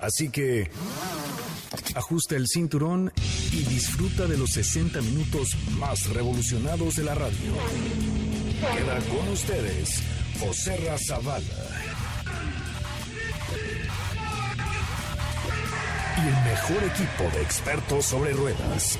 Así que Ajusta el cinturón y disfruta de los 60 minutos más revolucionados de la radio. Queda con ustedes José Razabala. Y el mejor equipo de expertos sobre ruedas.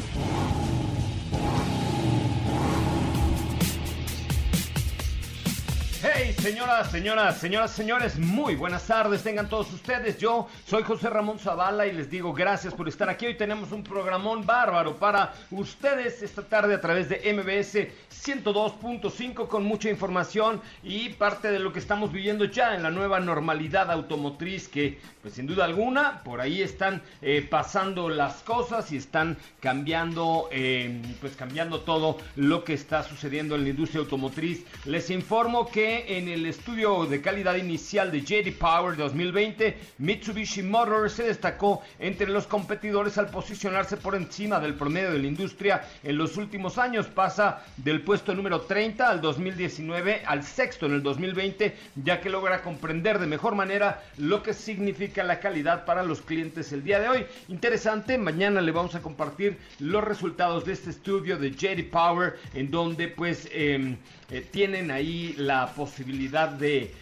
Hey, señoras, señoras, señoras, señores, muy buenas tardes, tengan todos ustedes. Yo soy José Ramón Zavala y les digo gracias por estar aquí. Hoy tenemos un programón bárbaro para ustedes esta tarde a través de MBS 102.5 con mucha información y parte de lo que estamos viviendo ya en la nueva normalidad automotriz que, pues sin duda alguna, por ahí están eh, pasando las cosas y están cambiando, eh, pues cambiando todo lo que está sucediendo en la industria automotriz. Les informo que en el estudio de calidad inicial de JD Power 2020, Mitsubishi Motors se destacó entre los competidores al posicionarse por encima del promedio de la industria en los últimos años. Pasa del puesto número 30 al 2019 al sexto en el 2020, ya que logra comprender de mejor manera lo que significa la calidad para los clientes el día de hoy. Interesante, mañana le vamos a compartir los resultados de este estudio de JD Power, en donde pues eh, eh, tienen ahí la posibilidad de,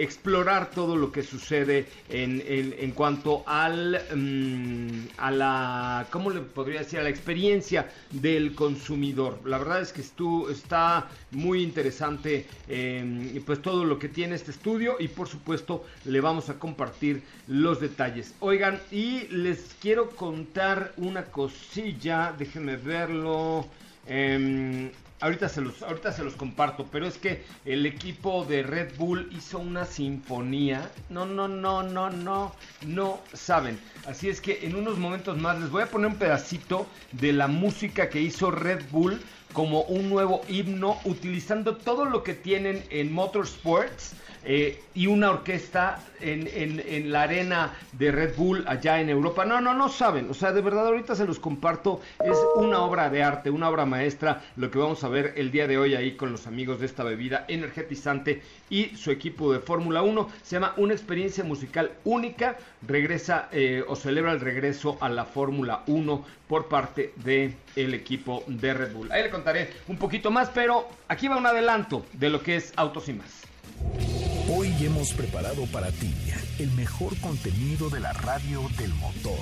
explorar todo lo que sucede en, en, cuanto al mm, a la cómo le podría decir a la experiencia del consumidor. La verdad es que esto está muy interesante em, pues todo lo que tiene este estudio y por supuesto le vamos a compartir los detalles. Oigan y les quiero contar una cosilla. Déjenme verlo. Eh, Ahorita se, los, ahorita se los comparto, pero es que el equipo de Red Bull hizo una sinfonía. No, no, no, no, no, no saben. Así es que en unos momentos más les voy a poner un pedacito de la música que hizo Red Bull como un nuevo himno utilizando todo lo que tienen en Motorsports eh, y una orquesta en, la arena de Red Bull allá en Europa. No, no, no saben. O sea, de verdad ahorita se los comparto. Es una obra de arte, una obra maestra, lo que vamos a ver el día de hoy ahí con los amigos de esta bebida energetizante y su equipo de Fórmula 1. Se llama Una experiencia musical única. Regresa eh, o celebra el regreso a la Fórmula 1 por parte del el equipo de Red Bull. Ahí le contaré un poquito más, pero aquí va un adelanto de lo que es Autos y más. Hoy hemos preparado para ti el mejor contenido de la radio del motor.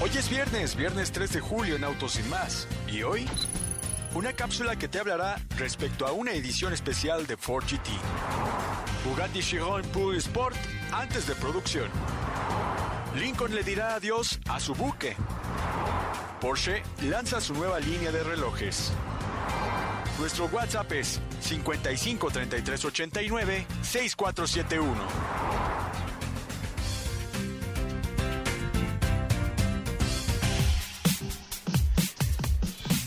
Hoy es viernes, viernes 3 de julio en Autos y más. ¿Y hoy? Una cápsula que te hablará respecto a una edición especial de Ford GT. Bugatti Chiron Pure Sport antes de producción. Lincoln le dirá adiós a su buque. Porsche lanza su nueva línea de relojes. Nuestro WhatsApp es 55 33 89 6471.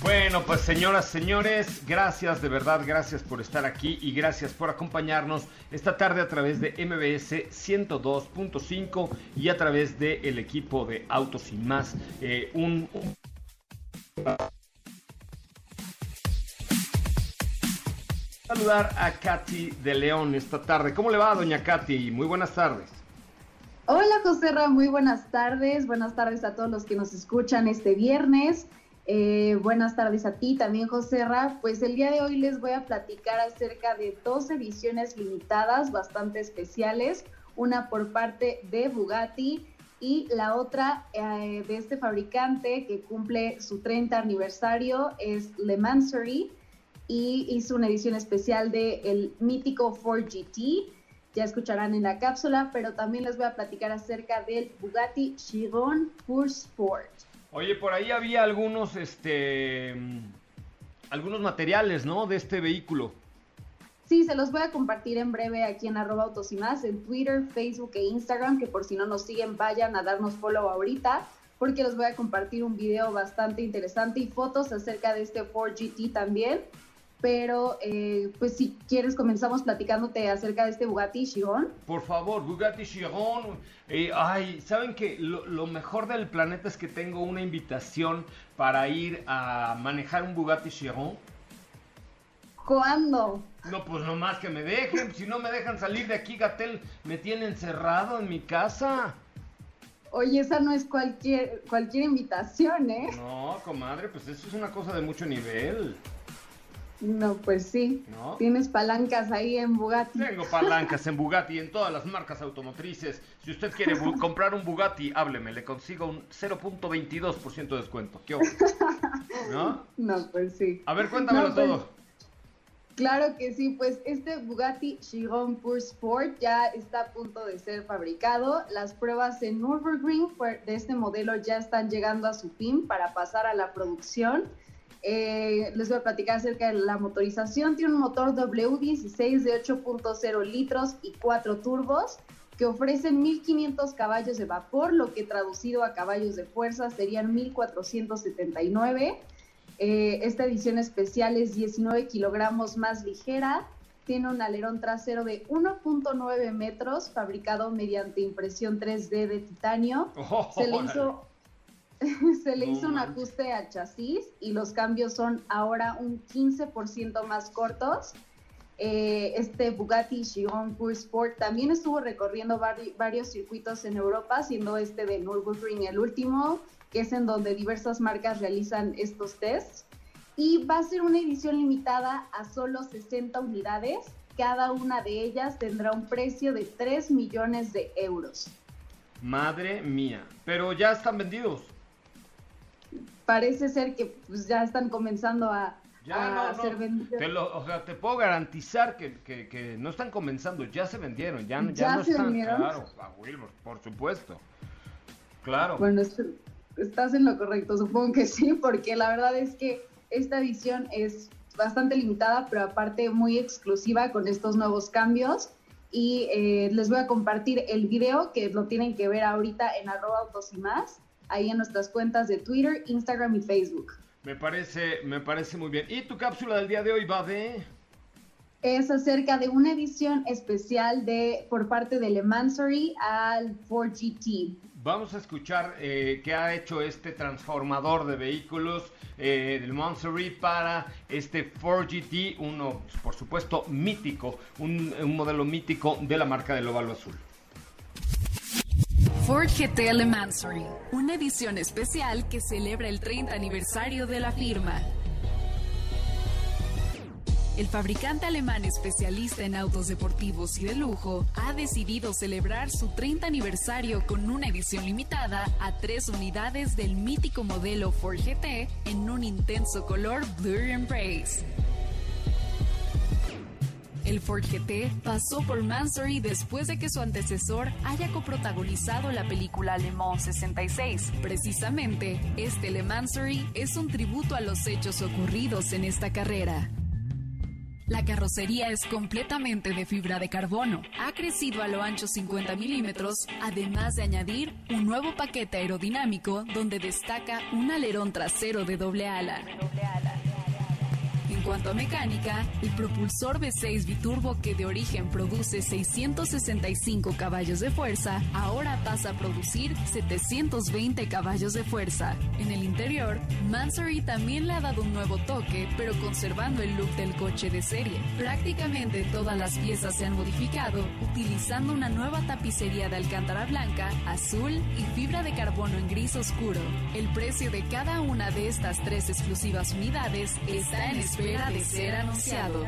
Bueno, pues señoras, señores, gracias de verdad, gracias por estar aquí y gracias por acompañarnos esta tarde a través de MBS 102.5 y a través del equipo de Autos y más. Eh, un saludar a Katy de León esta tarde. ¿Cómo le va, doña Katy? Muy buenas tardes. Hola, José Ra, muy buenas tardes. Buenas tardes a todos los que nos escuchan este viernes. Eh, buenas tardes a ti también, José Ra. Pues el día de hoy les voy a platicar acerca de dos ediciones limitadas bastante especiales. Una por parte de Bugatti Y la otra eh, de este fabricante que cumple su 30 aniversario es Le Mansory y hizo una edición especial de el mítico Ford GT. Ya escucharán en la cápsula, pero también les voy a platicar acerca del Bugatti Chiron Pure Sport. Oye, por ahí había algunos, este, algunos materiales, ¿no? De este vehículo. Sí, se los voy a compartir en breve aquí en arroba autos y más, en Twitter, Facebook e Instagram, que por si no nos siguen, vayan a darnos follow ahorita, porque les voy a compartir un video bastante interesante y fotos acerca de este Ford GT también pero eh, pues si quieres comenzamos platicándote acerca de este Bugatti Chiron. Por favor, Bugatti Chiron. Eh, ay, ¿saben que lo, mejor del planeta es que tengo una invitación para ir a manejar un Bugatti Chiron? ¿Cuándo? No, pues nomás que me dejen. Si no me dejan salir de aquí, Gatel me tiene encerrado en mi casa. Oye, esa no es cualquier, cualquier invitación, ¿eh? No, comadre, pues eso es una cosa de mucho nivel. No, pues sí. Tienes palancas ahí en Bugatti. Tengo palancas en Bugatti, en todas las marcas automotrices. Si usted quiere comprar un Bugatti, hábleme, le consigo un 0.22% de descuento. ¿Qué ¿No? No, pues sí. A ver, cuéntamelo pues, todo. Claro que sí, pues este Bugatti Chiron Pure Sport ya está a punto de ser fabricado. Las pruebas en Nürburgring de este modelo ya están llegando a su fin para pasar a la producción. Eh, les voy a platicar acerca de la motorización. Tiene un motor W16 de 8.0 litros y 4 turbos que ofrecen 1500 caballos de vapor, lo que traducido a caballos de fuerza serían 1479. Eh, esta edición especial es 19 kilogramos más ligera. Tiene un alerón trasero de 1.9 metros, fabricado mediante impresión 3D de titanio. Se le hizo se le hizo un ajuste al chasis y los cambios son ahora un 15% más cortos. Eh, este Bugatti Chiron Pure Sport también estuvo recorriendo varios circuitos en Europa, siendo este de Nürburgring el último, que es en donde diversas marcas realizan estos tests. Y va a ser una edición limitada a solo 60 unidades. Cada una de ellas tendrá un precio de 3 millones de euros. Madre mía, pero ya están vendidos parece ser que pues, ya están comenzando a, ser vendidos. Te o sea, te puedo garantizar que, no están comenzando, ya se vendieron, ya, ya, no están. Claro, a Wilbur, por supuesto. Claro. Bueno, estás en lo correcto, supongo que sí, porque la verdad es que esta edición es bastante limitada, pero aparte muy exclusiva con estos nuevos cambios. Y eh, les voy a compartir el video que lo tienen que ver ahorita en arroba autos y más ahí en nuestras cuentas de Twitter, Instagram y Facebook. Me parece, me parece muy bien. ¿Y tu cápsula del día de hoy va de...? Es acerca de una edición especial de por parte de Le Mansory al 4GT. Vamos a escuchar eh, qué ha hecho este transformador de vehículos eh, del Mansory para este 4GT, uno por supuesto mítico, un, un modelo mítico de la marca del óvalo azul. Ford GT Le Mansory, una edición especial que celebra el 30 aniversario de la firma. El fabricante alemán especialista en autos deportivos y de lujo ha decidido celebrar su 30 aniversario con una edición limitada a tres unidades del mítico modelo Ford GT en un intenso color Blue Embrace. El Ford GT pasó por Mansory después de que su antecesor haya coprotagonizado la película Le Mans 66. Precisamente, este Le Mansory es un tributo a los hechos ocurridos en esta carrera. La carrocería es completamente de fibra de carbono. Ha crecido a lo ancho 50 milímetros, además de añadir un nuevo paquete aerodinámico donde destaca un alerón trasero de doble ala. Cuanto a mecánica, el propulsor V6 biturbo que de origen produce 665 caballos de fuerza, ahora pasa a producir 720 caballos de fuerza. En el interior, Mansory también le ha dado un nuevo toque, pero conservando el look del coche de serie. Prácticamente todas las piezas se han modificado, utilizando una nueva tapicería de alcántara blanca, azul y fibra de carbono en gris oscuro. El precio de cada una de estas tres exclusivas unidades está en espera de ser anunciado.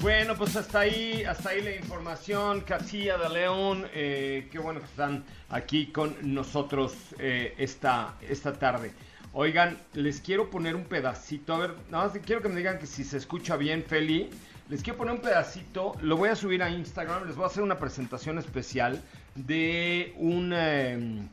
Bueno, pues hasta ahí, hasta ahí la información. Castilla de León, eh, qué bueno que están aquí con nosotros eh, esta, esta tarde. Oigan, les quiero poner un pedacito. A ver, nada más quiero que me digan que si se escucha bien, Feli. Les quiero poner un pedacito. Lo voy a subir a Instagram. Les voy a hacer una presentación especial de un, em,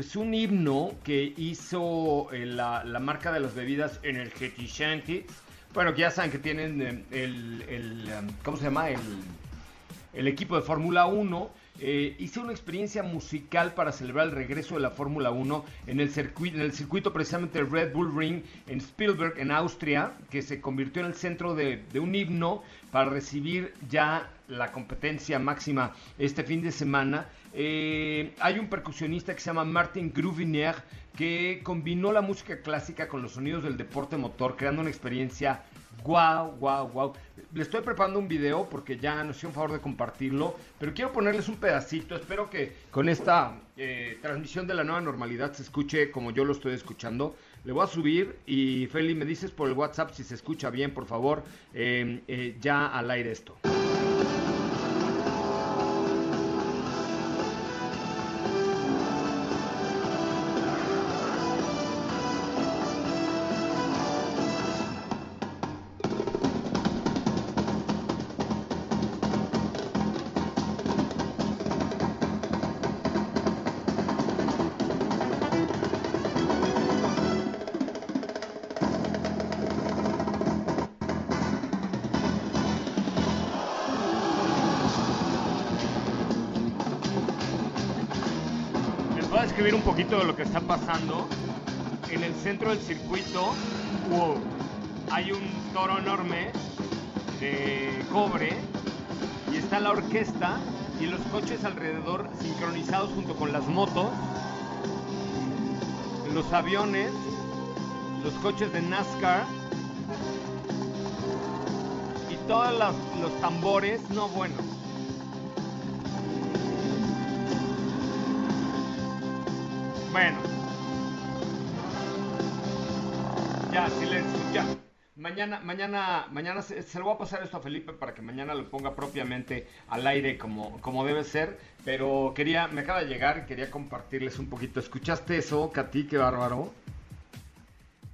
pues un himno que hizo eh, la, marca de las bebidas Energetichanti. Bueno, que ya saben que tienen em, el, em, ¿cómo se llama? El, equipo de Fórmula 1. Eh, hice una experiencia musical para celebrar el regreso de la Fórmula 1 en el, circuito, en el circuito precisamente Red Bull Ring en Spielberg, en Austria, que se convirtió en el centro de un himno para recibir ya la competencia máxima este fin de semana. Eh, hay un percusionista que se llama Martin Gruvinier que combinó la música clásica con los sonidos del deporte motor, creando una experiencia Wow, wow, wow. Le estoy preparando un video porque ya nos hicieron favor de compartirlo, pero quiero ponerles un pedacito. Espero que con esta eh, transmisión de la nueva normalidad se escuche como yo lo estoy escuchando. Le voy a subir y Feli, me dices por el WhatsApp si se escucha bien, por favor, eh, eh, ya al aire esto. Está pasando. En el centro del circuito wow, hay un toro enorme de cobre y está la orquesta y los coches alrededor sincronizados junto con las motos, los aviones, los coches de NASCAR y todos los, los tambores, no bueno. Bueno. Ya, silencio, ya. Mañana, mañana, mañana se, se lo voy a pasar esto a Felipe para que mañana lo ponga propiamente al aire como, como debe ser. Pero quería, me acaba de llegar y quería compartirles un poquito. ¿Escuchaste eso, Katy? Qué bárbaro.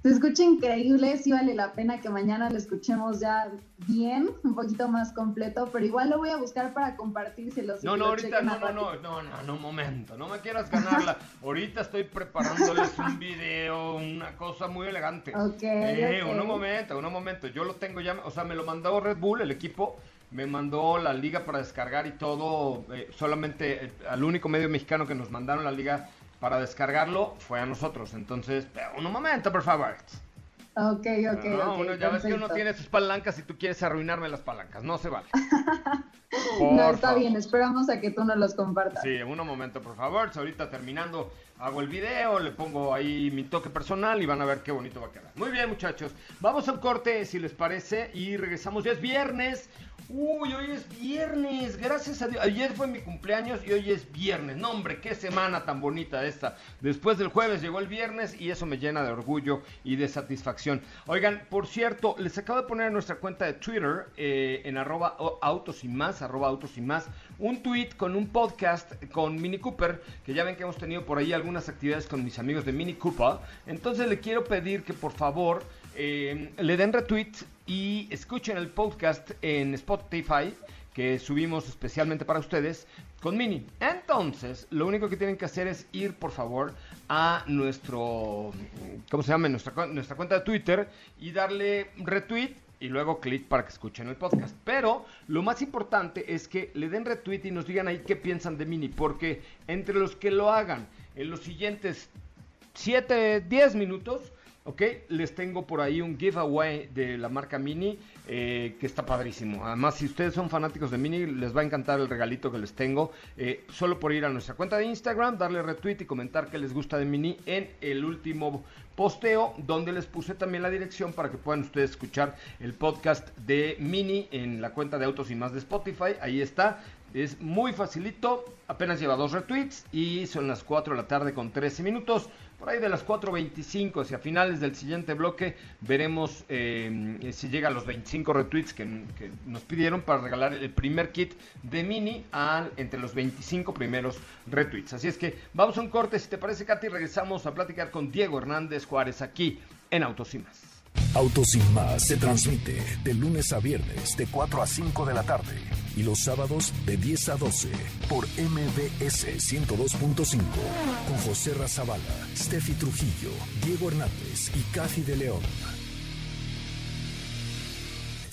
Se escucha increíble, sí vale la pena que mañana lo escuchemos ya bien, un poquito más completo, pero igual lo voy a buscar para compartírselos. No, no, ahorita no, no, no, no, no, no, un momento, no me quieras ganarla. ahorita estoy preparándoles un video, una cosa muy elegante. Ok, Eh, ok. un momento, un momento, yo lo tengo ya, o sea, me lo mandó Red Bull, el equipo, me mandó la liga para descargar y todo, eh, solamente eh, al único medio mexicano que nos mandaron la liga para descargarlo fue a nosotros. Entonces, pero un momento, por favor. Ok, ok, no, ok. uno, ya ves que uno tiene sus palancas y tú quieres arruinarme las palancas, no se vale. No, está favor. bien, esperamos a que tú nos los compartas. Sí, un momento, por favor. Ahorita terminando, hago el video, le pongo ahí mi toque personal y van a ver qué bonito va a quedar. Muy bien, muchachos. Vamos al corte, si les parece, y regresamos. Ya es viernes. Uy, hoy es viernes. Gracias a Dios. Ayer fue mi cumpleaños y hoy es viernes. No, hombre, qué semana tan bonita esta. Después del jueves llegó el viernes y eso me llena de orgullo y de satisfacción. Oigan, por cierto, les acabo de poner en nuestra cuenta de Twitter, eh, en arroba autos y más, arroba autos un tweet con un podcast con Mini Cooper, que ya ven que hemos tenido por ahí algunas actividades con mis amigos de Mini Cooper. Entonces le quiero pedir que por favor eh, le den retweet y escuchen el podcast en Spotify que subimos especialmente para ustedes con Mini. Entonces, lo único que tienen que hacer es ir, por favor, a nuestro, ¿cómo se llama? Nuestra, nuestra cuenta de Twitter y darle retweet y luego clic para que escuchen el podcast. Pero lo más importante es que le den retweet y nos digan ahí qué piensan de Mini, porque entre los que lo hagan en los siguientes 7, 10 minutos, ¿ok? Les tengo por ahí un giveaway de la marca Mini eh, que está padrísimo. Además, si ustedes son fanáticos de Mini, les va a encantar el regalito que les tengo. Eh, solo por ir a nuestra cuenta de Instagram, darle retweet y comentar que les gusta de Mini en el último posteo, donde les puse también la dirección para que puedan ustedes escuchar el podcast de Mini en la cuenta de Autos y Más de Spotify. Ahí está. Es muy facilito, apenas lleva dos retweets y son las 4 de la tarde con 13 minutos. Por ahí de las 4.25 hacia finales del siguiente bloque veremos eh, si llega a los 25 25 retweets que, nos pidieron para regalar el primer kit de Mini al, entre los 25 primeros retweets. Así es que vamos a un corte, si te parece, Katy, regresamos a platicar con Diego Hernández Juárez aquí en Autos y Más. Autos se transmite de lunes a viernes de 4 a 5 de la tarde y los sábados de 10 a 12 por MBS 102.5 con José Razabala, Steffi Trujillo, Diego Hernández y Cathy de León.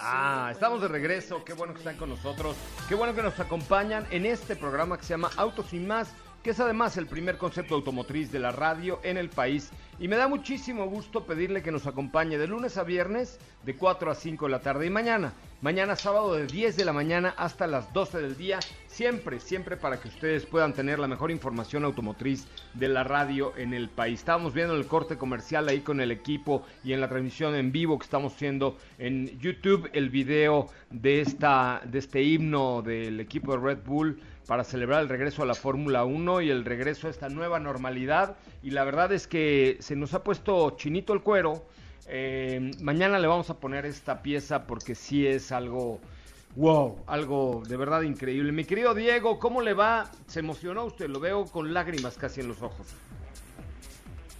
Ah, estamos de regreso, qué bueno que están con nosotros, qué bueno que nos acompañan en este programa que se llama Autos y más, que es además el primer concepto automotriz de la radio en el país. Y me da muchísimo gusto pedirle que nos acompañe de lunes a viernes de 4 a 5 de la tarde y mañana. Mañana sábado de 10 de la mañana hasta las 12 del día. Siempre, siempre para que ustedes puedan tener la mejor información automotriz de la radio en el país. Estábamos viendo el corte comercial ahí con el equipo y en la transmisión en vivo que estamos haciendo en YouTube el video de, esta, de este himno del equipo de Red Bull para celebrar el regreso a la Fórmula 1 y el regreso a esta nueva normalidad. Y la verdad es que se nos ha puesto chinito el cuero. Eh, mañana le vamos a poner esta pieza porque sí es algo, wow, algo de verdad increíble. Mi querido Diego, ¿cómo le va? ¿Se emocionó usted? Lo veo con lágrimas casi en los ojos.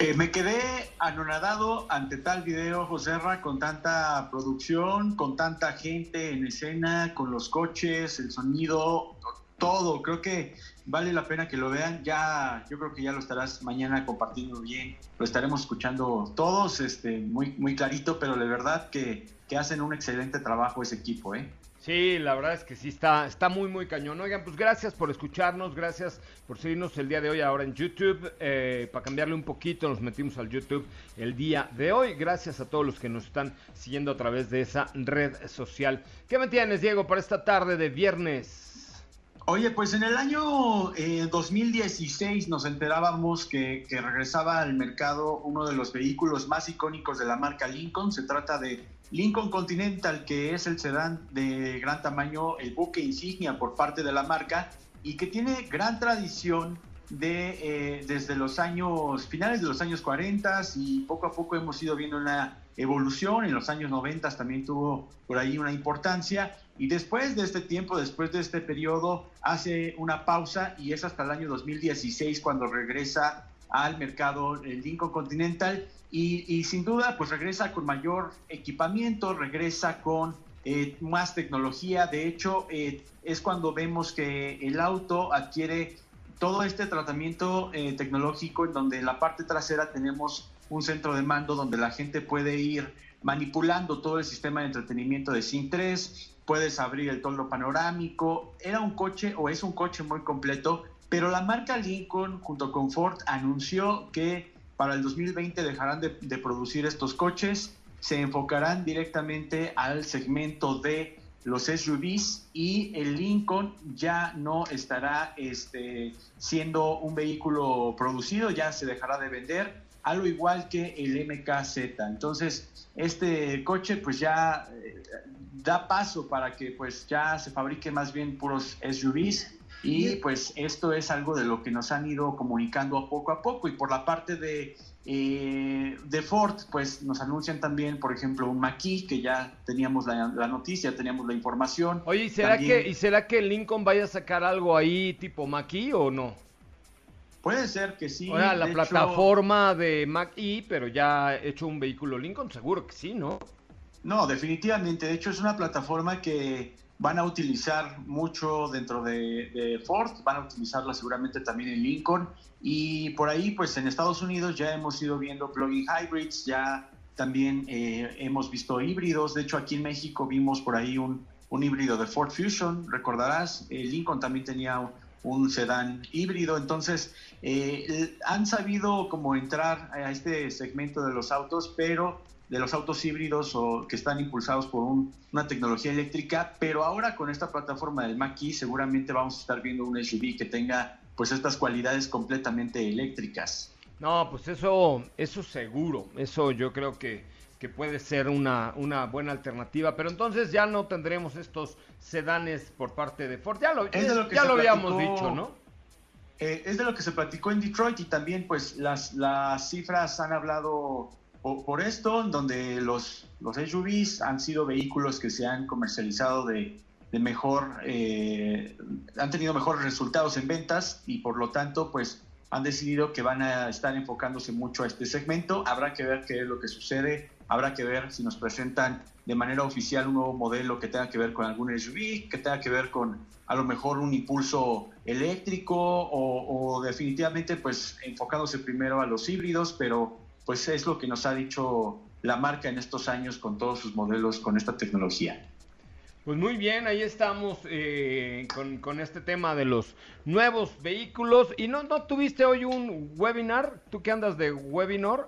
Eh, me quedé anonadado ante tal video, Joserra, con tanta producción, con tanta gente en escena, con los coches, el sonido, todo. Creo que vale la pena que lo vean. Ya, yo creo que ya lo estarás mañana compartiendo bien. Lo estaremos escuchando todos, este, muy, muy clarito, pero de verdad que, que hacen un excelente trabajo ese equipo, ¿eh? Sí, la verdad es que sí está, está muy, muy cañón. Oigan, pues gracias por escucharnos, gracias por seguirnos el día de hoy ahora en YouTube. Eh, para cambiarle un poquito, nos metimos al YouTube el día de hoy. Gracias a todos los que nos están siguiendo a través de esa red social. ¿Qué me tienes, Diego, para esta tarde de viernes? Oye, pues en el año eh, 2016 nos enterábamos que, regresaba al mercado uno de los vehículos más icónicos de la marca Lincoln. Se trata de Lincoln Continental, que es el sedán de gran tamaño, el buque insignia por parte de la marca y que tiene gran tradición de eh, desde los años finales de los años 40 y poco a poco hemos ido viendo una evolución. En los años 90 también tuvo por ahí una importancia y después de este tiempo, después de este periodo, hace una pausa y es hasta el año 2016 cuando regresa al mercado el Lincoln Continental y, sin duda pues regresa con mayor equipamiento, regresa con eh, más tecnología. De hecho, eh, es cuando vemos que el auto adquiere todo este tratamiento eh, tecnológico en donde en la parte trasera tenemos un centro de mando donde la gente puede ir manipulando todo el sistema de entretenimiento de SYNC 3, puedes abrir el toldo panorámico. Era un coche o es un coche muy completo, pero la marca Lincoln junto con Ford anunció que para el 2020 dejarán de, producir estos coches, se enfocarán directamente al segmento de los SUVs y el Lincoln ya no estará este, siendo un vehículo producido, ya se dejará de vender, al igual que el MKZ. Entonces, este coche pues ya eh, da paso para que pues ya se fabrique más bien puros SUVs y pues esto es algo de lo que nos han ido comunicando poco a poco y por la parte de Eh, de Ford, pues nos anuncian también, por ejemplo, un Maquis, que ya teníamos la, noticia, teníamos la información. Oye, ¿y será, que, ¿y será que Lincoln vaya a sacar algo ahí tipo Maquis o no? Puede ser que sí. Sea, la plataforma de Mac-E, pero ya hecho un vehículo Lincoln, seguro que sí, ¿no? No, definitivamente. De hecho, es una plataforma que van a utilizar mucho dentro de, Ford, van a utilizarla seguramente también en Lincoln. Y por ahí, pues en Estados Unidos ya hemos ido viendo plug-in hybrids, ya también eh, hemos visto híbridos. De hecho, aquí en México vimos por ahí un, un híbrido de Ford Fusion, recordarás. Eh, Lincoln también tenía un sedán híbrido. Entonces, eh, han sabido como entrar a este segmento de los autos, pero de los autos híbridos o que están impulsados por una tecnología eléctrica, pero ahora con esta plataforma del Mach-E seguramente vamos a estar viendo un SUV que tenga pues estas cualidades completamente eléctricas. No, pues eso, eso seguro, eso yo creo que, que puede ser una, una buena alternativa, pero entonces ya no tendremos estos sedanes por parte de Ford, ya lo, ya lo habíamos dicho, ¿no? Eh, es de lo que se platicó en Detroit y también pues las, las cifras han hablado por, esto, donde los, los SUVs han sido vehículos que se han comercializado de, mejor, eh, han tenido mejores resultados en ventas y por lo tanto, pues han decidido que van a estar enfocándose mucho a este segmento. Habrá que ver qué es lo que sucede, habrá que ver si nos presentan de manera oficial un nuevo modelo que tenga que ver con algún SUV, que tenga que ver con a lo mejor un impulso eléctrico o, definitivamente pues enfocándose primero a los híbridos, pero pues es lo que nos ha dicho la marca en estos años con todos sus modelos con esta tecnología. Pues muy bien, ahí estamos eh, con, este tema de los nuevos vehículos. ¿Y no, no tuviste hoy un webinar? ¿Tú qué andas de webinar?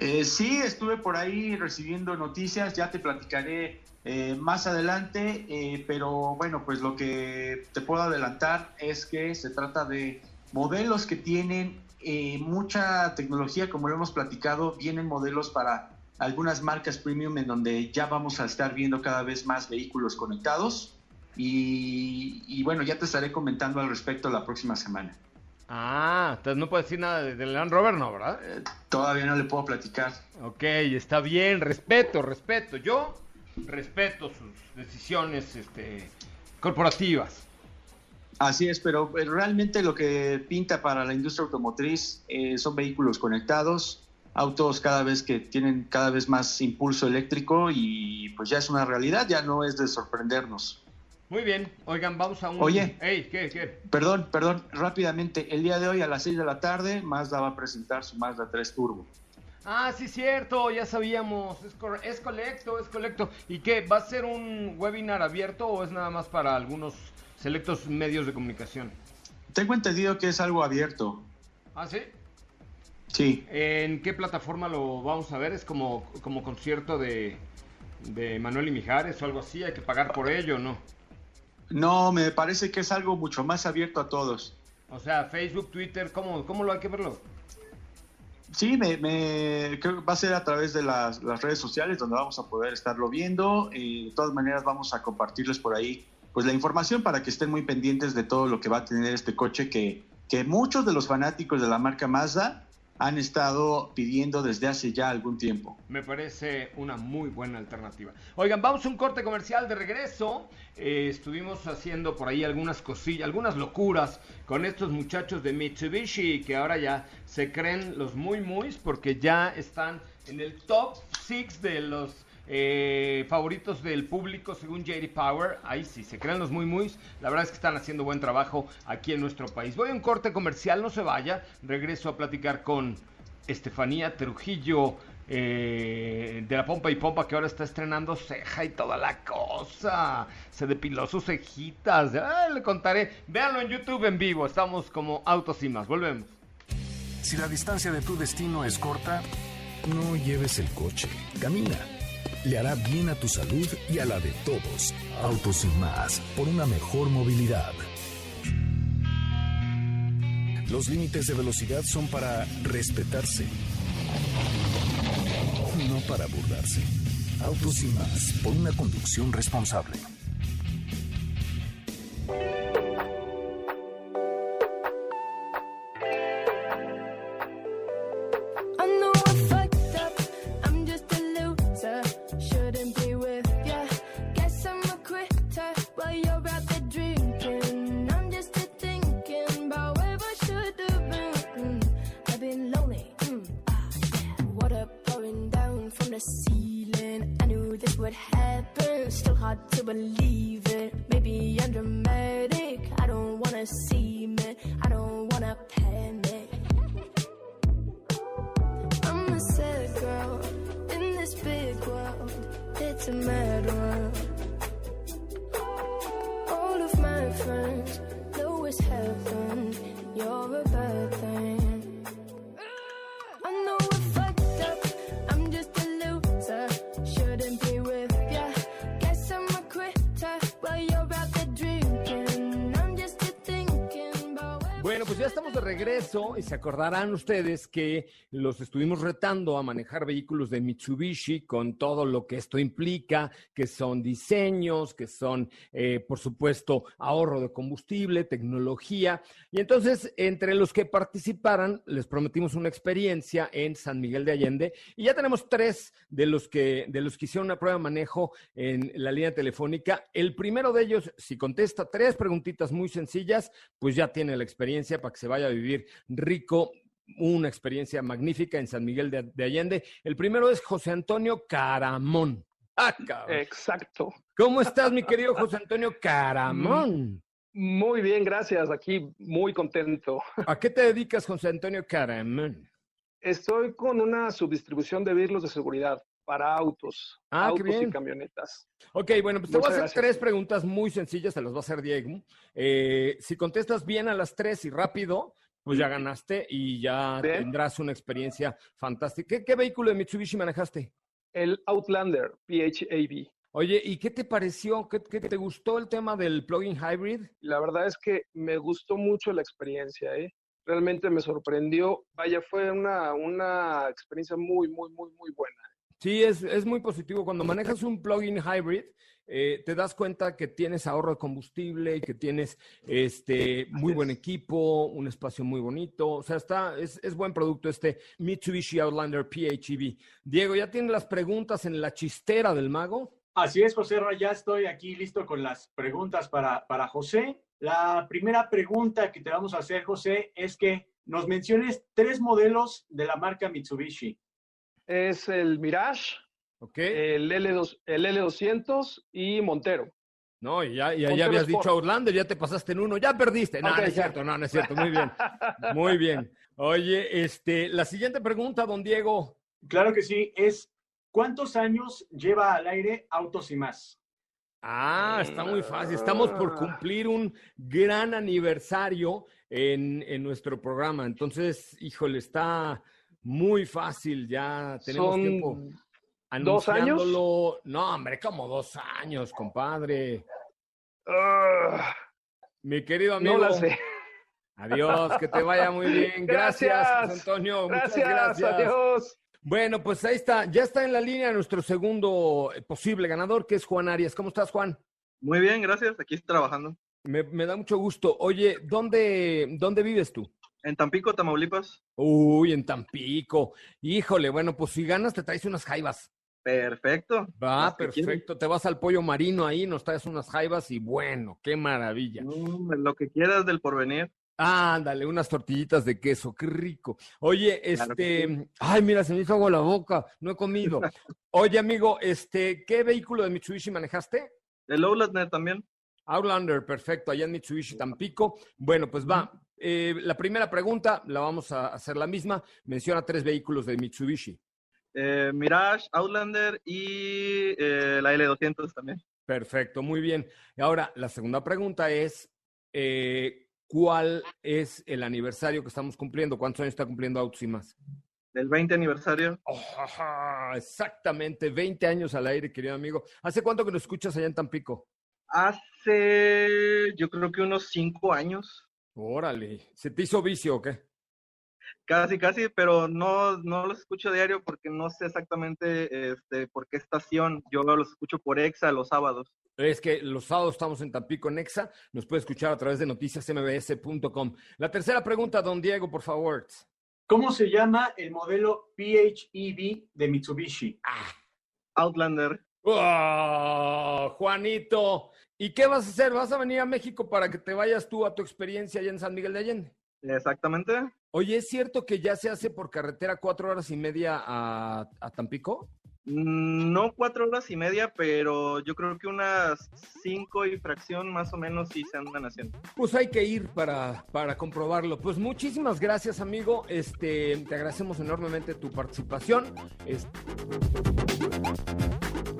Eh, sí, estuve por ahí recibiendo noticias, ya te platicaré eh, más adelante, eh, pero bueno, pues lo que te puedo adelantar es que se trata de modelos que tienen eh, mucha tecnología, como lo hemos platicado, vienen modelos para algunas marcas premium en donde ya vamos a estar viendo cada vez más vehículos conectados. Y, bueno, ya te estaré comentando al respecto la próxima semana. Ah, entonces no puedes decir nada del Land Rover, ¿no, verdad? Eh, todavía no le puedo platicar. Ok, está bien, respeto, respeto. Yo respeto sus decisiones este, corporativas. Así es, pero eh, realmente lo que pinta para la industria automotriz eh, son vehículos conectados, autos cada vez que tienen cada vez más impulso eléctrico y pues ya es una realidad, ya no es de sorprendernos. Muy bien, oigan, vamos a un... Oye, ¿qué, qué? perdón, perdón, rápidamente, el día de hoy a las 6 de la tarde Mazda va a presentar su Mazda 3 Turbo. Ah, sí, cierto, ya sabíamos, es, es correcto, es correcto. ¿Y qué? ¿Va a ser un webinar abierto o es nada más para algunos selectos medios de comunicación. Tengo entendido que es algo abierto. ¿Ah, sí? Sí. ¿En qué plataforma lo vamos a ver? ¿Es como, como concierto de, de Manuel y Mijares o algo así? ¿Hay que pagar por ello o no? No, me parece que es algo mucho más abierto a todos. O sea, Facebook, Twitter, ¿cómo, cómo lo hay que verlo? Sí, me, creo que va a ser a través de las, las, redes sociales donde vamos a poder estarlo viendo. Y de todas maneras vamos a compartirles por ahí pues la información para que estén muy pendientes de todo lo que va a tener este coche que, que muchos de los fanáticos de la marca Mazda han estado pidiendo desde hace ya algún tiempo. Me parece una muy buena alternativa. Oigan, vamos a un corte comercial de regreso. Eh, estuvimos haciendo por ahí algunas cosillas, algunas locuras con estos muchachos de Mitsubishi que ahora ya se creen los muy muy porque ya están en el top 6 de los eh, favoritos del público según JD Power. Ahí sí, se crean los muy muy. La verdad es que están haciendo buen trabajo aquí en nuestro país. Voy a un corte comercial, no se vaya. Regreso a platicar con Estefanía Trujillo. Eh, de la pompa y pompa que ahora está estrenando ceja y toda la cosa. Se depiló sus cejitas. le contaré. Véanlo en YouTube en vivo. Estamos como autos y más. Volvemos. Si la distancia de tu destino es corta, no lleves el coche. Camina le hará bien a tu salud y a la de todos. Autos y más, por una mejor movilidad. Los límites de velocidad son para respetarse, no para burlarse. Autos y más, por una conducción responsable. World. It's a mad world. Regreso y se acordarán ustedes que los estuvimos retando a manejar vehículos de Mitsubishi con todo lo que esto implica, que son diseños, que son, eh, por supuesto, ahorro de combustible, tecnología. Y entonces, entre los que participaran, les prometimos una experiencia en San Miguel de Allende y ya tenemos tres de los que, de los que hicieron una prueba de manejo en la línea telefónica. El primero de ellos, si contesta tres preguntitas muy sencillas, pues ya tiene la experiencia para que se vaya vivir rico una experiencia magnífica en San Miguel de, de Allende. El primero es José Antonio Caramón. Ah, cabrón. Exacto. ¿Cómo estás, mi querido José Antonio Caramón? Muy bien, gracias. Aquí muy contento. ¿A qué te dedicas, José Antonio Caramón? Estoy con una subdistribución de vehículos de seguridad para autos, Ah, autos bien. y camionetas. Ok, bueno, pues te voy a hacer gracias. tres preguntas muy sencillas, se las va a hacer Diego. Eh, si contestas bien a las tres y rápido, pues ya ganaste y ya tendrás una experiencia fantástica. ¿Qué, qué vehículo de Mitsubishi manejaste? El Outlander PHAV. Oye, ¿y qué te pareció? ¿Qué, qué te gustó el tema del plug-in hybrid? La verdad es que me gustó mucho la experiencia, ¿eh? Realmente me sorprendió. Vaya, fue una, una experiencia muy, muy, muy, muy buena. Sí, es, es muy positivo. Cuando manejas un plug-in hybrid, eh, te das cuenta que tienes ahorro de combustible y que tienes este muy buen equipo, un espacio muy bonito. O sea, está, es, es buen producto este Mitsubishi Outlander PHEV. Diego, ¿ya tienes las preguntas en la chistera del mago? Así es, José Ra, ya estoy aquí listo con las preguntas para, para José. La primera pregunta que te vamos a hacer, José, es que nos menciones tres modelos de la marca Mitsubishi. Es el Mirage, el, L2, el L200 y Montero. no, y ya, ya, ya habías Sport. dicho Outlander, ya te pasaste en uno, ya perdiste. No, no es ya. cierto, no, no es cierto. Muy bien. Muy bien. Oye, este, la siguiente pregunta, don Diego. Claro que sí, es ¿cuántos años lleva al aire Autos y más? Ah, está muy fácil. Estamos por cumplir un gran aniversario en, en nuestro programa. Entonces, híjole, está muy fácil. Ya tenemos Son tiempo ¿dos años? anunciándolo. No, hombre, como dos años, compadre. Ah, Mi querido amigo. no la sé. Adiós, que te vaya muy bien. Gracias, Gracias. José Antonio. Muchas Gracias, gracias. adiós. Bueno, pues ahí está. Ya está en la línea nuestro segundo posible ganador, que es Juan Arias. ¿Cómo estás, Juan? Muy bien, gracias. Aquí trabajando. Me, me da mucho gusto. Oye, ¿dónde, ¿dónde vives tú? En Tampico, Tamaulipas. Uy, en Tampico. Híjole, bueno, pues si ganas te traes unas jaivas. Perfecto. Va, perfecto. Te vas al pollo marino ahí, nos traes unas jaivas y bueno, qué maravilla. Lo que quieras del porvenir. Ándale, unas tortillitas de queso, qué rico. Oye, Claro este, ay, mira, se me hizo agua la boca, no he comido. Oye, amigo, este, ¿qué vehículo de Mitsubishi manejaste? El Outlander también. Outlander, perfecto, allá en Mitsubishi Tampico. Bueno, pues va. Eh, la primera pregunta la vamos a hacer la misma. Menciona tres vehículos de Mitsubishi. Eh, Mirage, Outlander y eh, la L200 también. Perfecto, muy bien. Y ahora, la segunda pregunta es, ¿cuál es el aniversario que estamos cumpliendo? ¿Cuántos años está cumpliendo Autos y más? El 20 aniversario. Oh, ajá, exactamente, 20 años al aire, querido amigo. ¿Hace cuánto que nos escuchas allá en Tampico? Hace, yo creo que unos cinco años. Órale, ¿se te hizo vicio o qué? Casi, casi, pero no, no los escucho diario porque no sé exactamente este, por qué estación. Yo los escucho por EXA los sábados. Es que los sábados estamos en Tampico, en Exa. Nos puede escuchar a través de noticiasmbs.com. La tercera pregunta, don Diego, por favor. ¿Cómo se llama el modelo PHEV de Mitsubishi? Outlander. ¡Oh, Juanito! ¿Y qué vas a hacer? ¿Vas a venir a México para que te vayas tú a tu experiencia allá en San Miguel de Allende? Exactamente. Oye, ¿es cierto que ya se hace por carretera cuatro horas y media a, a Tampico? Mm, No cuatro horas y media, pero yo creo que unas cinco y fracción más o menos sí se andan haciendo. Pues hay que ir para, para comprobarlo. Pues muchísimas gracias, amigo. Este, te agradecemos enormemente tu participación. Este-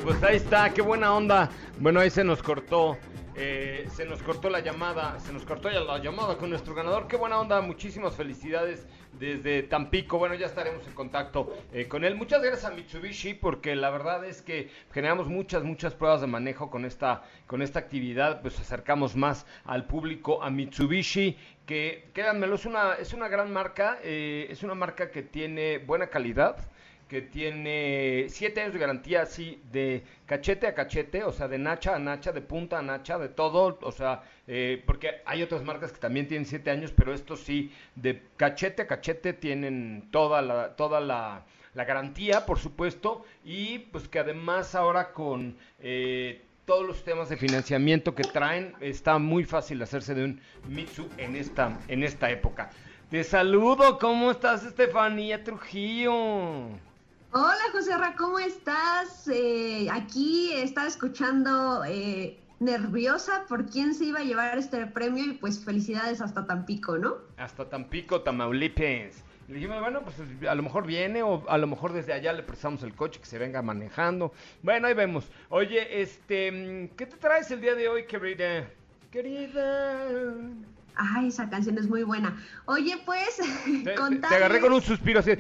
Pues ahí está, qué buena onda. Bueno, ahí se nos cortó. eh, se nos cortó la llamada, se nos cortó ya la llamada con nuestro ganador. Qué buena onda, muchísimas felicidades desde Tampico. Bueno, ya estaremos en contacto eh, con él. Muchas gracias a Mitsubishi porque la verdad es que generamos muchas, muchas pruebas de manejo con esta, con esta actividad. Pues acercamos más al público a Mitsubishi que, créanmelo, es una, es una gran marca, eh, es una marca que tiene buena calidad que tiene siete años de garantía así de cachete a cachete, o sea, de nacha a nacha, de punta a nacha, de todo, o sea, eh, porque hay otras marcas que también tienen siete años, pero estos sí, de cachete a cachete tienen toda la, toda la, la garantía, por supuesto, y pues que además ahora con eh, todos los temas de financiamiento que traen, está muy fácil hacerse de un Mitsu en esta, en esta época. Te saludo, ¿cómo estás, Estefanía Trujillo? Hola José Ra, ¿cómo estás? Eh, aquí estaba escuchando eh, nerviosa por quién se iba a llevar este premio y pues felicidades hasta Tampico, ¿no? Hasta Tampico, Tamaulipas. Le dijimos, bueno, pues a lo mejor viene o a lo mejor desde allá le prestamos el coche que se venga manejando. Bueno, ahí vemos. Oye, este, ¿qué te traes el día de hoy, querida? Querida. Ay, esa canción es muy buena. Oye, pues, Te, te agarré con un suspiro así.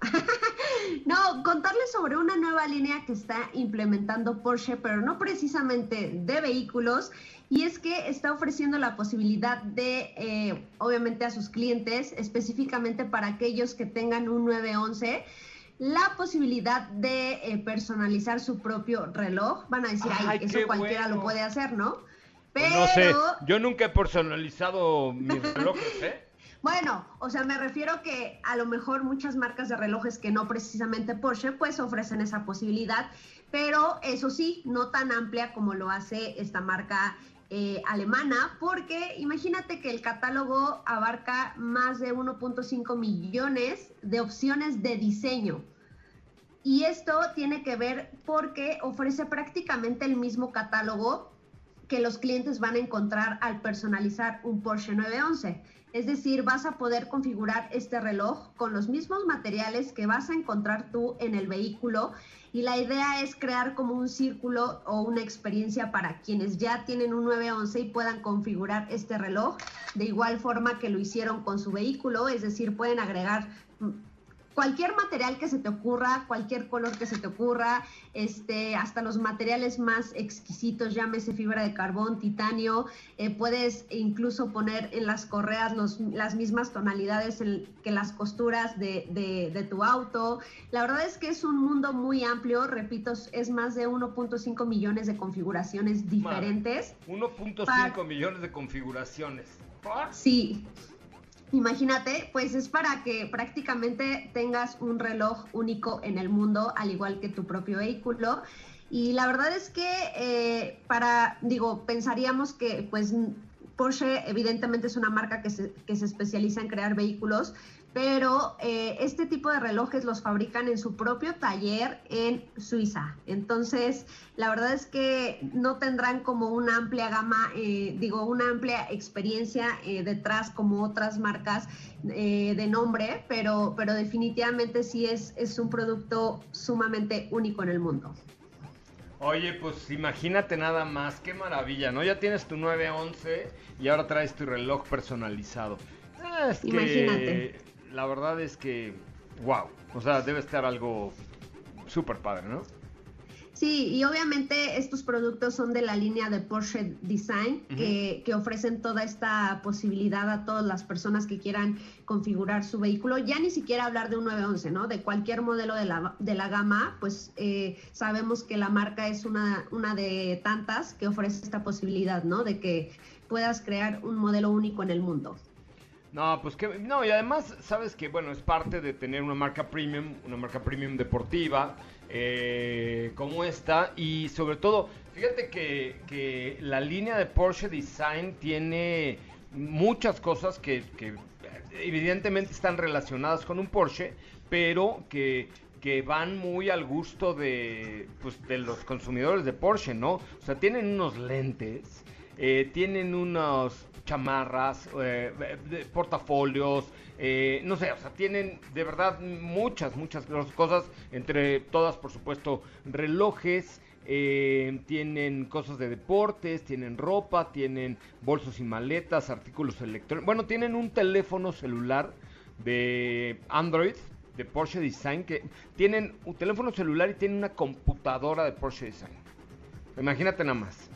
No, contarles sobre una nueva línea que está implementando Porsche, pero no precisamente de vehículos, y es que está ofreciendo la posibilidad de, eh, obviamente a sus clientes, específicamente para aquellos que tengan un 911, la posibilidad de eh, personalizar su propio reloj. Van a decir, ay, Ay, eso cualquiera bueno. lo puede hacer, ¿no? Pues Pero... no sé, yo nunca he personalizado mis relojes, ¿eh? Bueno, o sea, me refiero que a lo mejor muchas marcas de relojes que no precisamente Porsche, pues ofrecen esa posibilidad, pero eso sí, no tan amplia como lo hace esta marca eh, alemana, porque imagínate que el catálogo abarca más de 1.5 millones de opciones de diseño. Y esto tiene que ver porque ofrece prácticamente el mismo catálogo que los clientes van a encontrar al personalizar un Porsche 911. Es decir, vas a poder configurar este reloj con los mismos materiales que vas a encontrar tú en el vehículo. Y la idea es crear como un círculo o una experiencia para quienes ya tienen un 911 y puedan configurar este reloj de igual forma que lo hicieron con su vehículo, es decir, pueden agregar mm, cualquier material que se te ocurra, cualquier color que se te ocurra, este, hasta los materiales más exquisitos, llámese fibra de carbón, titanio, eh, puedes incluso poner en las correas los- las mismas tonalidades en- que las costuras de, de- de tu auto. La verdad es que es un mundo muy amplio, repito, es más de 1.5 millones de configuraciones diferentes. 1.5 millones de configuraciones. Sí. Imagínate, pues es para que prácticamente tengas un reloj único en el mundo, al igual que tu propio vehículo. Y la verdad es que eh, para, digo, pensaríamos que pues Porsche evidentemente es una marca que se, que se especializa en crear vehículos, pero eh, este tipo de relojes los fabrican en su propio taller en Suiza. Entonces, la verdad es que no tendrán como una amplia gama, eh, digo, una amplia experiencia eh, detrás como otras marcas eh, de nombre, pero, pero definitivamente sí es, es un producto sumamente único en el mundo. Oye, pues imagínate nada más, qué maravilla, ¿no? Ya tienes tu 911 y ahora traes tu reloj personalizado. Es que Imagínate. La verdad es que, wow, o sea, debe estar algo súper padre, ¿no? Sí, y obviamente estos productos son de la línea de Porsche Design, que, que ofrecen toda esta posibilidad a todas las personas que quieran configurar su vehículo. Ya ni siquiera hablar de un 911, ¿no? De cualquier modelo de la, de la gama, pues eh, sabemos que la marca es una, una de tantas que ofrece esta posibilidad, ¿no? De que puedas crear un modelo único en el mundo. No, pues que no, y además sabes que bueno, es parte de tener una marca premium, una marca premium deportiva eh, como esta y sobre todo, fíjate que, que la línea de Porsche Design tiene muchas cosas que, que evidentemente están relacionadas con un Porsche, pero que, que van muy al gusto de, pues, de los consumidores de Porsche, ¿no? O sea, tienen unos lentes, eh, tienen unos chamarras, eh, portafolios, eh, no sé, o sea, tienen de verdad muchas, muchas cosas, entre todas, por supuesto, relojes, eh, tienen cosas de deportes, tienen ropa, tienen bolsos y maletas, artículos electrónicos. Bueno, tienen un teléfono celular de Android, de Porsche Design, que tienen un teléfono celular y tienen una computadora de Porsche Design. Imagínate nada más.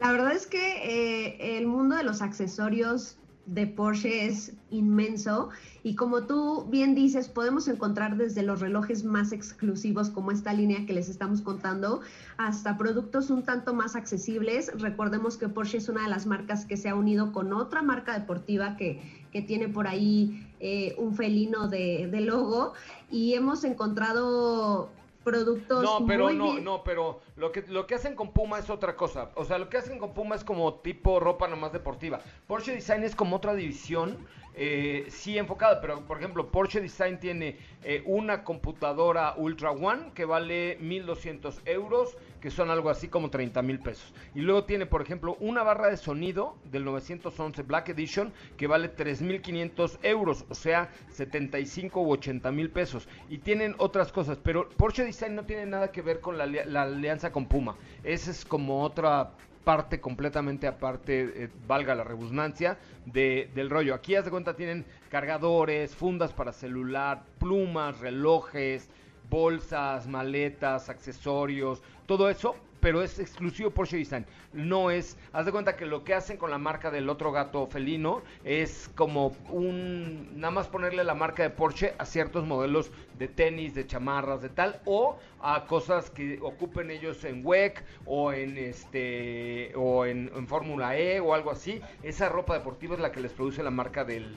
La verdad es que eh, el mundo de los accesorios de Porsche es inmenso y como tú bien dices, podemos encontrar desde los relojes más exclusivos como esta línea que les estamos contando hasta productos un tanto más accesibles. Recordemos que Porsche es una de las marcas que se ha unido con otra marca deportiva que, que tiene por ahí eh, un felino de, de logo y hemos encontrado productos No, pero muy no, bien- no, pero lo que lo que hacen con Puma es otra cosa. O sea, lo que hacen con Puma es como tipo ropa nomás deportiva. Porsche Design es como otra división, eh, sí enfocada, pero por ejemplo, Porsche Design tiene eh, una computadora Ultra One que vale 1200 euros, que son algo así como 30 mil pesos. Y luego tiene, por ejemplo, una barra de sonido del 911 Black Edition que vale 3500 euros, o sea, 75 u 80 mil pesos. Y tienen otras cosas, pero Porsche Design no tiene nada que ver con la, la alianza con Puma. Esa es como otra parte completamente aparte, eh, valga la redundancia, de, del rollo. Aquí, haz de cuenta, tienen cargadores, fundas para celular, plumas, relojes, bolsas, maletas, accesorios, todo eso, pero es exclusivo Porsche Design. No es, haz de cuenta que lo que hacen con la marca del otro gato felino es como un, nada más ponerle la marca de Porsche a ciertos modelos de tenis, de chamarras, de tal, o a cosas que ocupen ellos en WEC o en este, o en, Fórmula E o algo así. Esa ropa deportiva es la que les produce la marca del,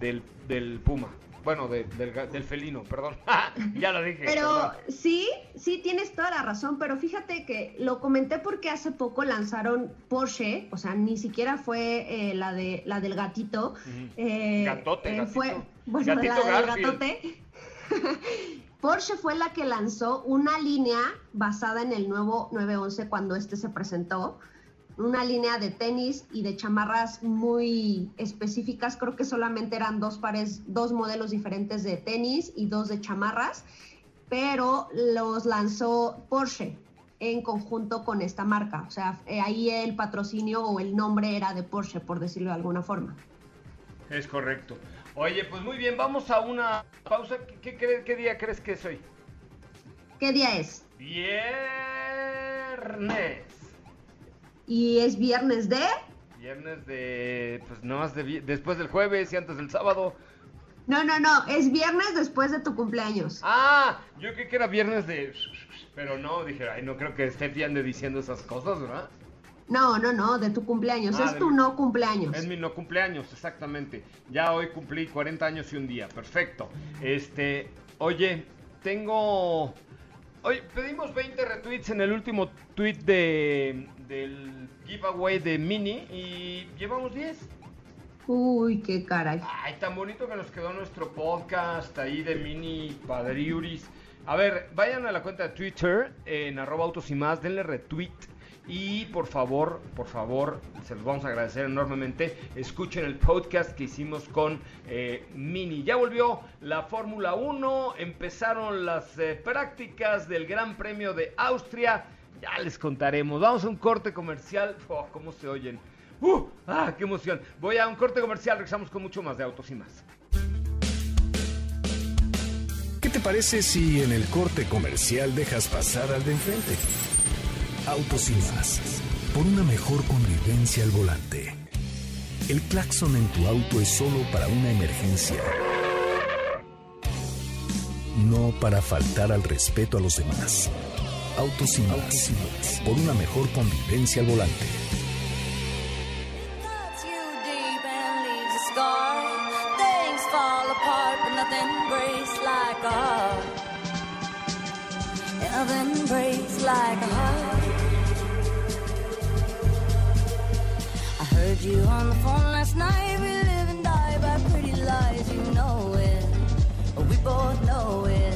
del Puma. Bueno, de- del, del felino, perdón. ya lo dije. Pero perdón. sí, sí, tienes toda la razón, pero fíjate que lo comenté porque hace poco lanzaron Porsche, o sea, ni siquiera fue eh, la de la del gatito. eh, Gatote, eh, gatito. Fue, bueno, Gatito la del gatote. Porsche fue la que lanzó una línea basada en el nuevo 911 cuando este se presentó. Una línea de tenis y de chamarras muy específicas. Creo que solamente eran dos pares, dos modelos diferentes de tenis y dos de chamarras, pero los lanzó Porsche en conjunto con esta marca. O sea, eh, ahí el patrocinio o el nombre era de Porsche, por decirlo de alguna forma. Es correcto. Oye, pues muy bien, vamos a una pausa. ¿Qué, qué, día crees que es hoy? ¿Qué día es? Viernes. Y es viernes de... Viernes de, pues no más de, vi- después del jueves y antes del sábado. No, no, no, es viernes después de tu cumpleaños. Ah, yo creí que era viernes de, pero no, dije, ay, no creo que Steffi ande diciendo esas cosas, ¿verdad? No, no, no, de tu cumpleaños. Ah, es tu mi- no cumpleaños. Es mi no cumpleaños, exactamente. Ya hoy cumplí 40 años y un día, perfecto. Este, oye, tengo... Oye, pedimos 20 retweets en el último tweet de, del giveaway de Mini y llevamos 10. Uy, qué caray. Ay, tan bonito que nos quedó nuestro podcast ahí de Mini Padriuris. A ver, vayan a la cuenta de Twitter en arroba autos y más, denle retweet. Y por favor, por favor, se los vamos a agradecer enormemente. Escuchen el podcast que hicimos con eh, Mini. Ya volvió la Fórmula 1, empezaron las eh, prácticas del Gran Premio de Austria. Ya les contaremos. Vamos a un corte comercial. Oh, ¿Cómo se oyen? ¡Uh! ¡Ah, qué emoción! Voy a un corte comercial, regresamos con mucho más de autos y más. ¿Qué te parece si en el corte comercial dejas pasar al de enfrente? Autos y más. Por una mejor convivencia al volante. El claxon en tu auto es solo para una emergencia. No para faltar al respeto a los demás. Autos y más. Por una mejor convivencia al volante. you on the phone last night. We live and die by pretty lies, you know it. We both know it.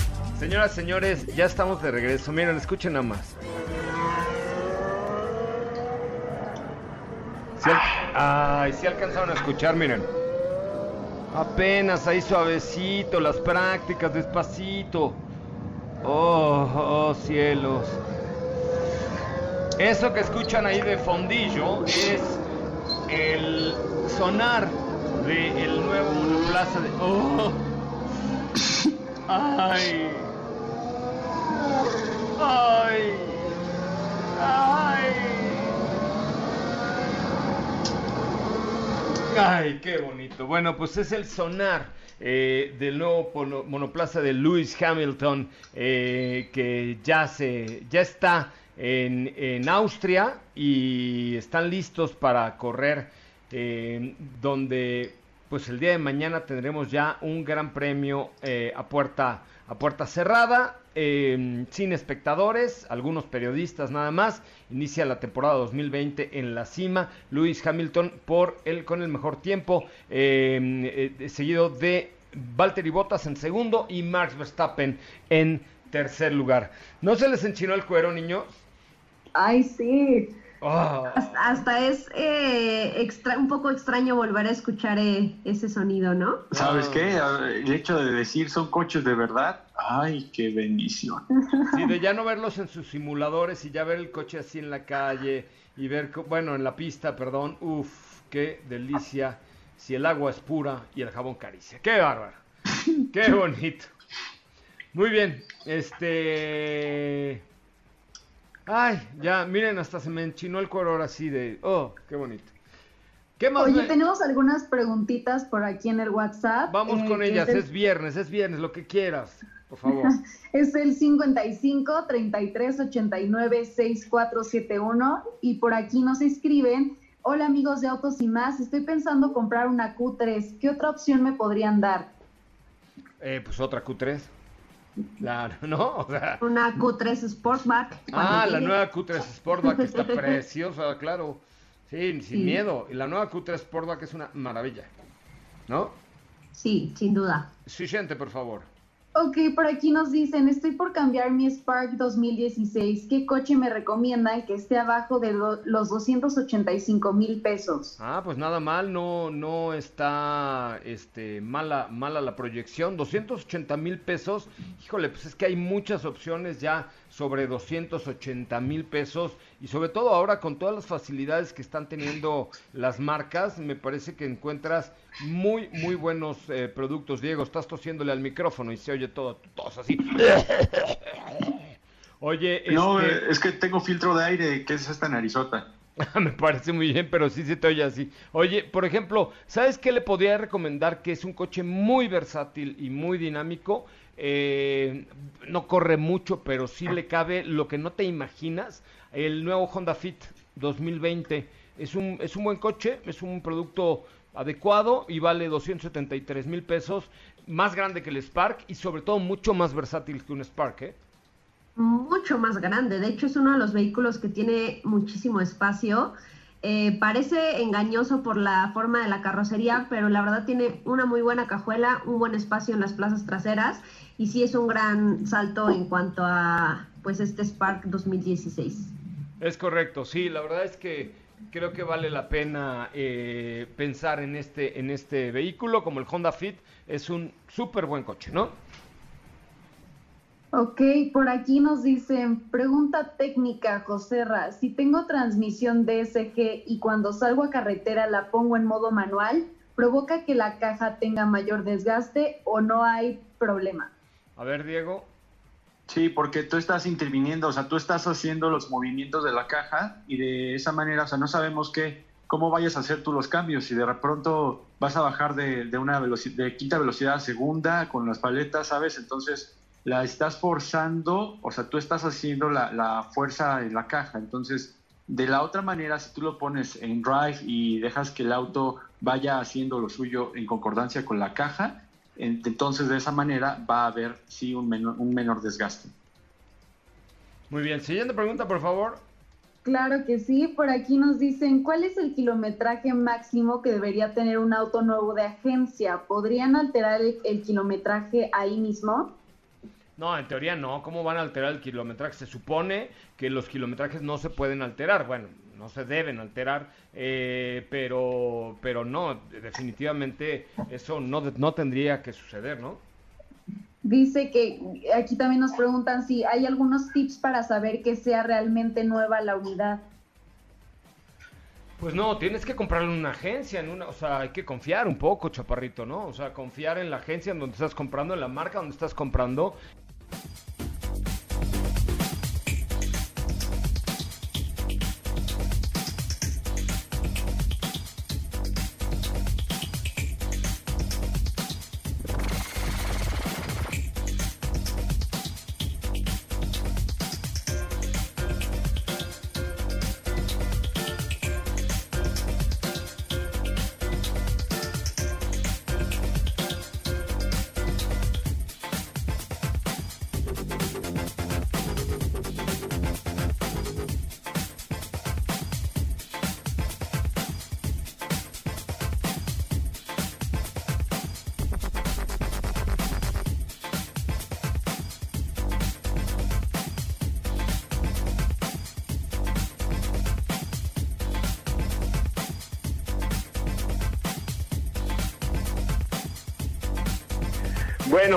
señoras, señores, ya estamos de regreso. Miren, escuchen nada más. Ay, sí alcanzaron a escuchar, miren. Apenas ahí suavecito, las prácticas, despacito. Oh, oh, cielos. Eso que escuchan ahí de fondillo es el sonar del nuevo monoplaza de... Oh. Ay. Ay. Ay. Ay, qué bonito. Bueno, pues es el sonar eh, del nuevo monoplaza de Lewis Hamilton eh, que ya se ya está en, en Austria y están listos para correr eh, donde pues el día de mañana tendremos ya un gran premio eh, a puerta a puerta cerrada eh, sin espectadores algunos periodistas nada más. Inicia la temporada 2020 en la cima. Lewis Hamilton por el con el mejor tiempo eh, eh, seguido de Valtteri Bottas en segundo y Max Verstappen en tercer lugar. No se les enchinó el cuero niños Ay, sí. Ah. Hasta, hasta es eh, extra- un poco extraño volver a escuchar eh, ese sonido, ¿no? ¿Sabes qué? El hecho de decir son coches de verdad, ay, qué bendición. Sí, de ya no verlos en sus simuladores y ya ver el coche así en la calle y ver, bueno, en la pista, perdón, uff, qué delicia. Si el agua es pura y el jabón caricia. Qué bárbaro. Qué bonito. Muy bien, este... Ay, ya, miren, hasta se me enchinó el cuero ahora sí de... Oh, qué bonito. ¿Qué más? Oye, me- tenemos algunas preguntitas por aquí en el WhatsApp. Vamos eh, con ellas, Es, el- es viernes, es viernes, lo que quieras, por favor. es el 55 33 89 6471 y por aquí nos escriben. Hola amigos de Autos y más, estoy pensando comprar una Q3. ¿Qué otra opción me podrían dar? Eh, pues otra Q3. Claro, ¿no? O sea, Una Q3 Sportback. Ah, la llegue. nueva Q3 Sportback está preciosa, claro. Sí, sin Sí. miedo. Y la nueva Q3 Sportback es una maravilla. ¿No? Sí, sin duda. Siguiente, por favor. Ok, por aquí nos dicen, estoy por cambiar mi Spark 2016. ¿Qué coche me recomiendan que esté abajo de lo- los 285 mil pesos? Ah, pues nada mal, no, no está este, mala, mala la proyección. 280 mil pesos. Híjole, pues es que hay muchas opciones ya sobre 280 mil pesos. Y sobre todo ahora con todas las facilidades que están teniendo las marcas, me parece que encuentras muy, muy buenos eh, productos. Diego, estás tosiéndole al micrófono y se oye todo, tos así. Oye, No, este- es que tengo filtro de aire, que es esta narizota. Me parece muy bien, pero sí se te oye así. Oye, por ejemplo, ¿sabes qué le podría recomendar? Que es un coche muy versátil y muy dinámico. Eh, no corre mucho, pero sí le cabe lo que no te imaginas. El nuevo Honda Fit 2020 es un, es un buen coche, es un producto adecuado y vale 273 mil pesos. Más grande que el Spark y sobre todo mucho más versátil que un Spark, ¿eh? mucho más grande. De hecho, es uno de los vehículos que tiene muchísimo espacio. Eh, parece engañoso por la forma de la carrocería, pero la verdad tiene una muy buena cajuela, un buen espacio en las plazas traseras y sí es un gran salto en cuanto a pues este Spark 2016. Es correcto, sí, la verdad es que creo que vale la pena eh, pensar en este, en este vehículo, como el Honda Fit, es un súper buen coche, ¿no? Ok, por aquí nos dicen, pregunta técnica, Joserra, si tengo transmisión DSG y cuando salgo a carretera la pongo en modo manual, ¿provoca que la caja tenga mayor desgaste o no hay problema? A ver, Diego. Sí, porque tú estás interviniendo, o sea, tú estás haciendo los movimientos de la caja y de esa manera, o sea, no sabemos qué cómo vayas a hacer tú los cambios. Si de pronto vas a bajar de, de una velocidad, de quinta velocidad a segunda con las paletas, ¿sabes? Entonces la estás forzando, o sea, tú estás haciendo la, la fuerza en la caja. Entonces, de la otra manera, si tú lo pones en drive y dejas que el auto vaya haciendo lo suyo en concordancia con la caja, entonces de esa manera va a haber sí un menor, un menor desgaste. Muy bien, siguiente pregunta, por favor. Claro que sí, por aquí nos dicen, ¿cuál es el kilometraje máximo que debería tener un auto nuevo de agencia? ¿Podrían alterar el, el kilometraje ahí mismo? No, en teoría no. ¿Cómo van a alterar el kilometraje? Se supone que los kilometrajes no se pueden alterar. Bueno, no se deben alterar, eh, pero, pero no, definitivamente eso no, no tendría que suceder, ¿no? Dice que aquí también nos preguntan si hay algunos tips para saber que sea realmente nueva la unidad. Pues no, tienes que comprarlo en una agencia, en una, o sea, hay que confiar un poco, chaparrito, ¿no? O sea, confiar en la agencia en donde estás comprando, en la marca donde estás comprando.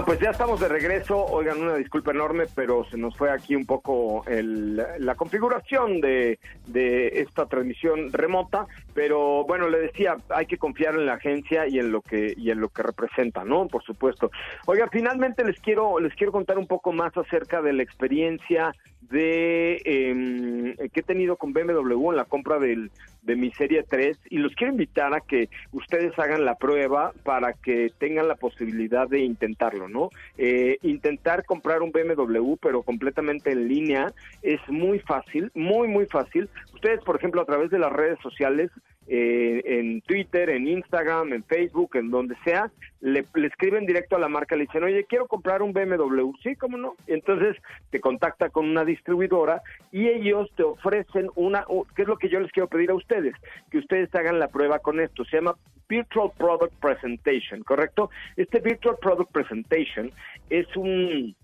Pues ya estamos de regreso. Oigan, una disculpa enorme, pero se nos fue aquí un poco el- la configuración de, de esta transmisión remota. Pero bueno, le decía, hay que confiar en la agencia y en lo que y en lo que representa, ¿no? Por supuesto. Oiga, finalmente les quiero les quiero contar un poco más acerca de la experiencia de em, que he tenido con BMW en la compra del, de mi serie 3 y los quiero invitar a que ustedes hagan la prueba para que tengan la posibilidad de intentarlo, ¿no? Eh, intentar comprar un BMW pero completamente en línea es muy fácil, muy muy fácil. Ustedes, por ejemplo, a través de las redes sociales eh, en Twitter, en Instagram, en Facebook, en donde sea, le, escriben directo a la marca, le dicen, oye, quiero comprar un BMW, sí, cómo no. Entonces te contacta con una distribuidora y ellos te ofrecen una, ¿qué es lo que yo les quiero pedir a ustedes? Que ustedes hagan la prueba con esto, se llama Virtual Product Presentation, ¿correcto? Este Virtual Product Presentation es un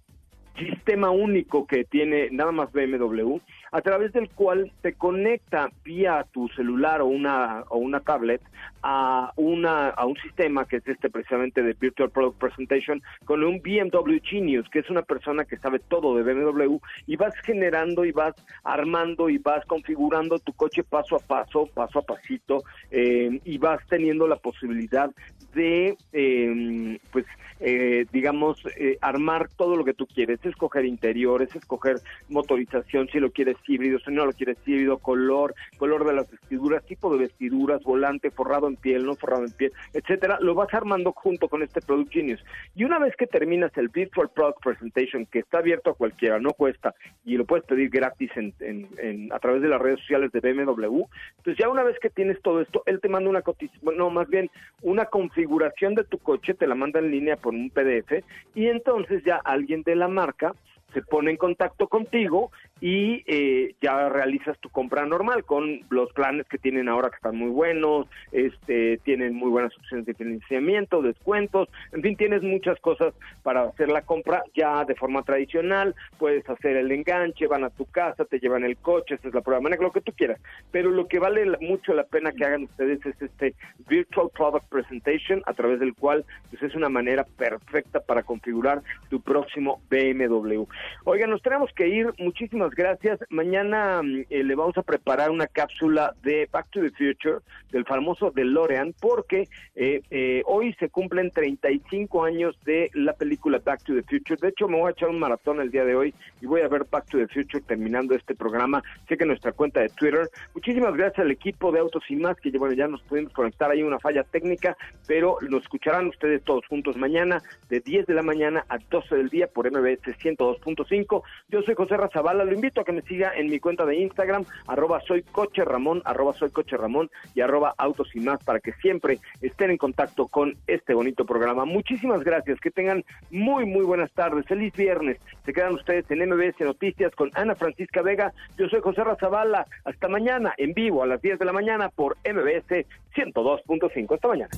sistema único que tiene nada más BMW, a través del cual te conecta vía tu celular o una o una tablet a una a un sistema que es este precisamente de Virtual Product Presentation con un BMW Genius, que es una persona que sabe todo de BMW y vas generando y vas armando y vas configurando tu coche paso a paso, paso a pasito eh, y vas teniendo la posibilidad de eh, pues eh, digamos, eh, armar todo lo que tú quieres, escoger interiores, escoger motorización, si lo quieres híbrido, si no lo quieres híbrido, color, color de las vestiduras, tipo de vestiduras, volante, forrado en piel, no forrado en piel, etcétera, lo vas armando junto con este Product Genius. Y una vez que terminas el Virtual Product Presentation, que está abierto a cualquiera, no cuesta, y lo puedes pedir gratis a través de las redes sociales de BMW, pues ya una vez que tienes todo esto, él te manda una cotización, no, más bien una configuración de tu coche, te la manda en línea por un PDF, y entonces ya alguien de la marca se pone en contacto contigo y eh, ya realizas tu compra normal con los planes que tienen ahora que están muy buenos, este, tienen muy buenas opciones de financiamiento, descuentos, en fin, tienes muchas cosas para hacer la compra ya de forma tradicional, puedes hacer el enganche, van a tu casa, te llevan el coche, esta es la prueba de manejo, lo que tú quieras, pero lo que vale mucho la pena que hagan ustedes es este Virtual Product Presentation a través del cual pues, es una manera perfecta para configurar tu próximo BMW. Oigan, nos tenemos que ir. Muchísimas gracias. Mañana mm, eh, le vamos a preparar una cápsula de Back to the Future, del famoso DeLorean, porque eh, eh, hoy se cumplen 35 años de la película Back to the Future. De hecho, me voy a echar un maratón el día de hoy y voy a ver Back to the Future terminando este programa. Que nuestra cuenta de Twitter. Muchísimas gracias al equipo de Autos y Más, que bueno, ya nos pudimos conectar ahí una falla técnica, pero nos escucharán ustedes todos juntos mañana de 10 de la mañana a 12 del día por MBS 102.5. Yo soy José Razabala, lo invito a que me siga en mi cuenta de Instagram, arroba soy coche Ramón, arroba soy coche Ramón y arroba autos y más para que siempre estén en contacto con este bonito programa. Muchísimas gracias, que tengan muy, muy buenas tardes, feliz viernes. Se quedan ustedes en MBS Noticias con Ana Francisca Vega. Yo soy José Razabala. Hasta mañana en vivo a las 10 de la mañana por MBS 102.5. Hasta mañana.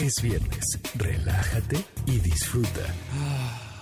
Es viernes, relájate y disfruta.